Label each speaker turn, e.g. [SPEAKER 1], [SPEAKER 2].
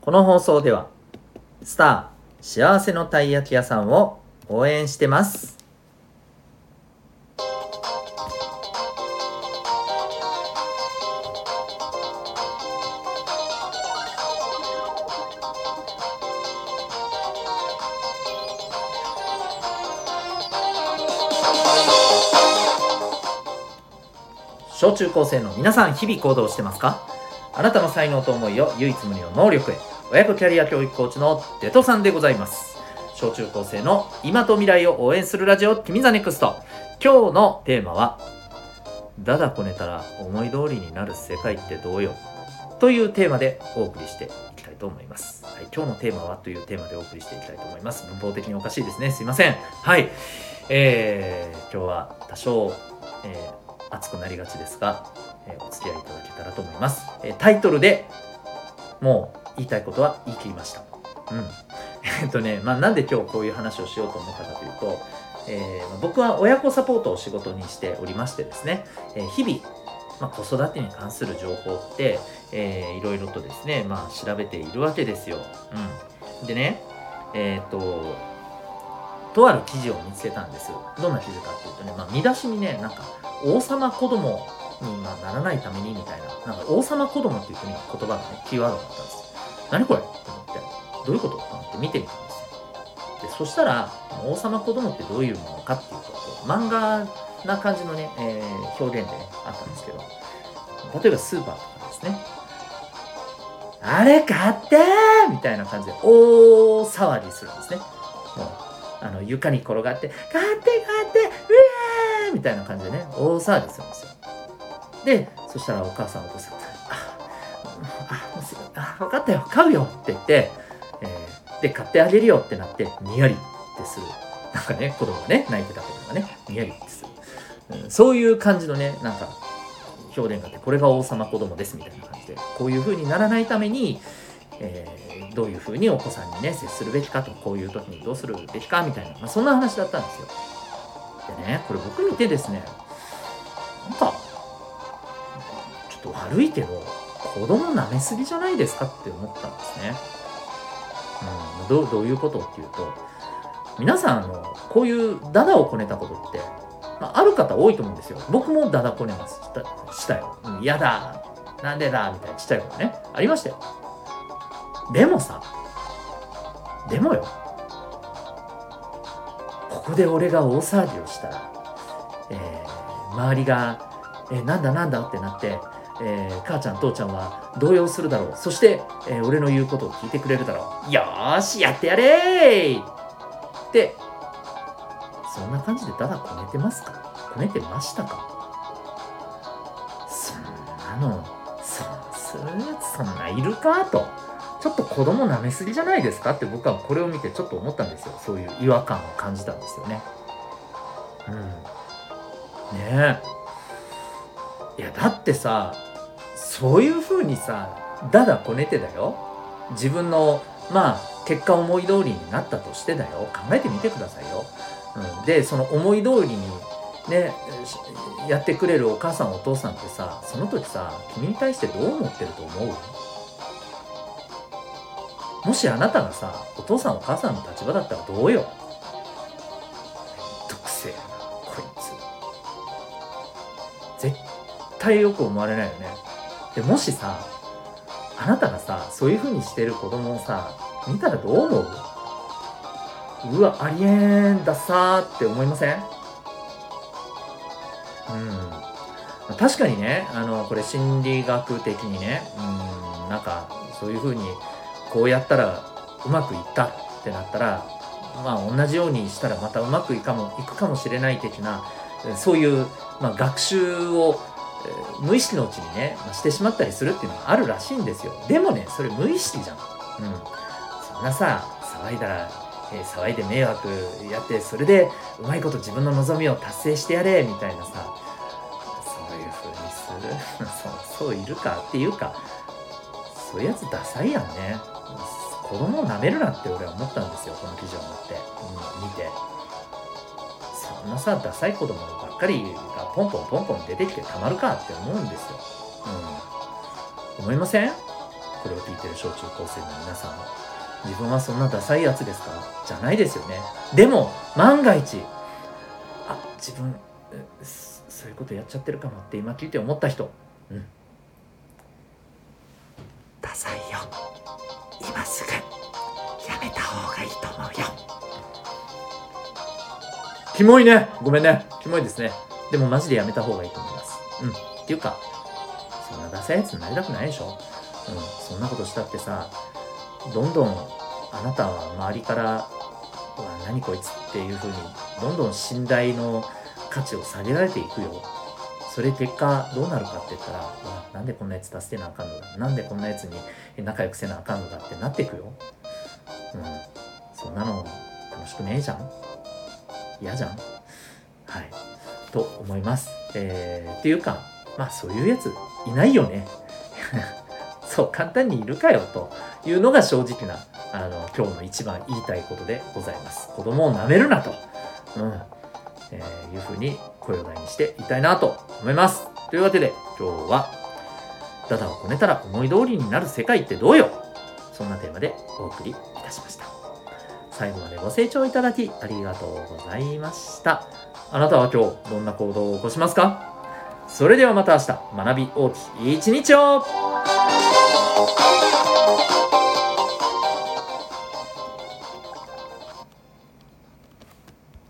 [SPEAKER 1] この放送ではスター幸せのたい焼き屋さんを応援してます。小中高生の皆さん日々行動してますか？あなたの才能と思いを唯一無二の能力へ。親子キャリア教育コーチのデトさんでございます。小中高生の今と未来を応援するラジオ君 the NEXT。今日のテーマはだだこねたら思い通りになる世界ってどうよ？というテーマでお送りしていきたいと思います、はい、今日のテーマはというテーマでお送りしていきたいと思います。文法的におかしいですね。すいません。はい。えー、今日は多少、えー熱くなりがちですが、えーお付き合いいただけたらと思います、えータイトルでもう言いたいことは言い切りましたうん えっとね、まあ、なんで今日こういう話をしようと思ったかというと、えー僕は親子サポートを仕事にしておりましてですね、えー日々、まあ、子育てに関する情報って、えーいろいろとですね、まあ、調べているわけですよ。うん、でね、えっ、と、とある記事を見つけたんです。どんな記事かっていうとね、まあ、見出しにね、なんか、王様子供にならないためにみたいな、なんか王様子供っていう国の言葉がね、キーワードがあったんですよ。何これって思って、どういうことと思って見てみたんですよ。で、そしたら、王様子供ってどういうものかっていうと、こう漫画な感じのね、えー表現でね、あったんですけど、例えばスーパーとかですね、あれ買ってみたいな感じで大騒ぎするんですね。もう、あの、床に転がって、買って買って、うえーみたいな感じでね、大騒ぎするんですよ。で、そしたらお母さんお父さん、分かったよ、買うよって言って、えーで、買ってあげるよってなって、にやりってする。なんかね、子供がね、泣いてた子供がね、にやりってする。うんそういう感じのね、なんか、表現があって、これが王様子供ですみたいな感じで、こういう風にならないために、えーどういう風にお子さんにね、接するべきかと、こういう時にどうするべきかみたいな、まあ、そんな話だったんですよ。でね、これ僕見てですね、なんか、ちょっと悪いけど、子供舐めすぎじゃないですかって思ったんですね。うん、どうどういうことっていうと、皆さん、あの、こういうダダをこねたことって、まあ、ある方多いと思うんですよ。僕もダダこねます。したしたよ。うん嫌だ。なんでだ？みたいなちっちゃい頃ね。ありましたよ。でもさ、でもよ。ここで俺が大騒ぎをしたら、えー周りが、えーなんだなんだってなって、えー母ちゃん父ちゃんは動揺するだろう。そして、えー俺の言うことを聞いてくれるだろう。よーし、やってやれーって、そんな感じでダダこねてますか？こねてましたか？そんなの、そんなするやつそんないるか？と。ちょっと子供舐めすぎじゃないですか？って僕はこれを見てちょっと思ったんですよ。そういう違和感を感じたんですよね。うん。ねえ。いや、だってさ、そういう風にさ、だだこねてだよ。自分の、まあ、結果思い通りになったとしてだよ。考えてみてくださいよ。うん、で、その思い通りにね、やってくれるお母さんお父さんってさ、その時さ、君に対してどう思ってると思う？もしあなたがさ、お父さんお母さんの立場だったらどうよ？めんどくせえな、こいつ。絶対よく思われないよね。で、もしさ、あなたがさ、そういう風にしてる子供をさ、見たらどう思う？うわ、ありえんださーって思いません？うん。確かにね、あの、これ心理学的にね、うん、なんか、そういう風に、こうやったらうまくいったってなったら、まあ同じようにしたらまたうまくいかもいくかもしれない的な、そういう、まあ、学習を、えー無意識のうちにね、まあしてしまったりするっていうのがあるらしいんですよ。でもね、それ無意識じゃん。うん。そんなさ、騒いだら、えー騒いで迷惑やって、それでうまいこと自分の望みを達成してやれ、みたいなさ、そういう風にする。そう、そういるかっていうか、そういうやつダサいやんね。子供を舐めるなって俺は思ったんですよ、この記事を持って、うん、見て。そんなさ、ダサい子供ばっかりがポンポンポンポン出てきてたまるかって思うんですよ。うん。思いません？これを聞いてる小中高生の皆さん。自分はそんなダサいやつですか？じゃないですよね。でも万が一あ自分そういうことやっちゃってるかもって今聞いて思った人。うん。キモいね。ごめんね。キモいですね。でもマジでやめた方がいいと思います。うん。っていうかそんなダサいやつになりたくないでしょ。うん。そんなことしたってさどんどんあなたは周りから「うわ何こいつ」っていう風にどんどん信頼の価値を下げられていくよ。それ結果どうなるかって言ったら「うわなんでこんなやつ助けなあかんのだ。なんでこんなやつに仲良くせなあかんのだ」ってなっていくよ。うん。そんなの楽しくねえじゃん。嫌じゃん。はい。と思います。えー、っていうかまあそういうやついないよね。そう簡単にいるかよというのが正直なあの今日の一番言いたいことでございます。子供を舐めるなと、うん。えー、いうふうに声を大にして言いたいなと思います。というわけで今日はダダをこねたら思い通りになる世界ってどうよ。そんなテーマでお送りいたしました。最後までご清聴いただきありがとうございました。あなたは今日どんな行動を起こしますか？それではまた明日。学び大きい一日を！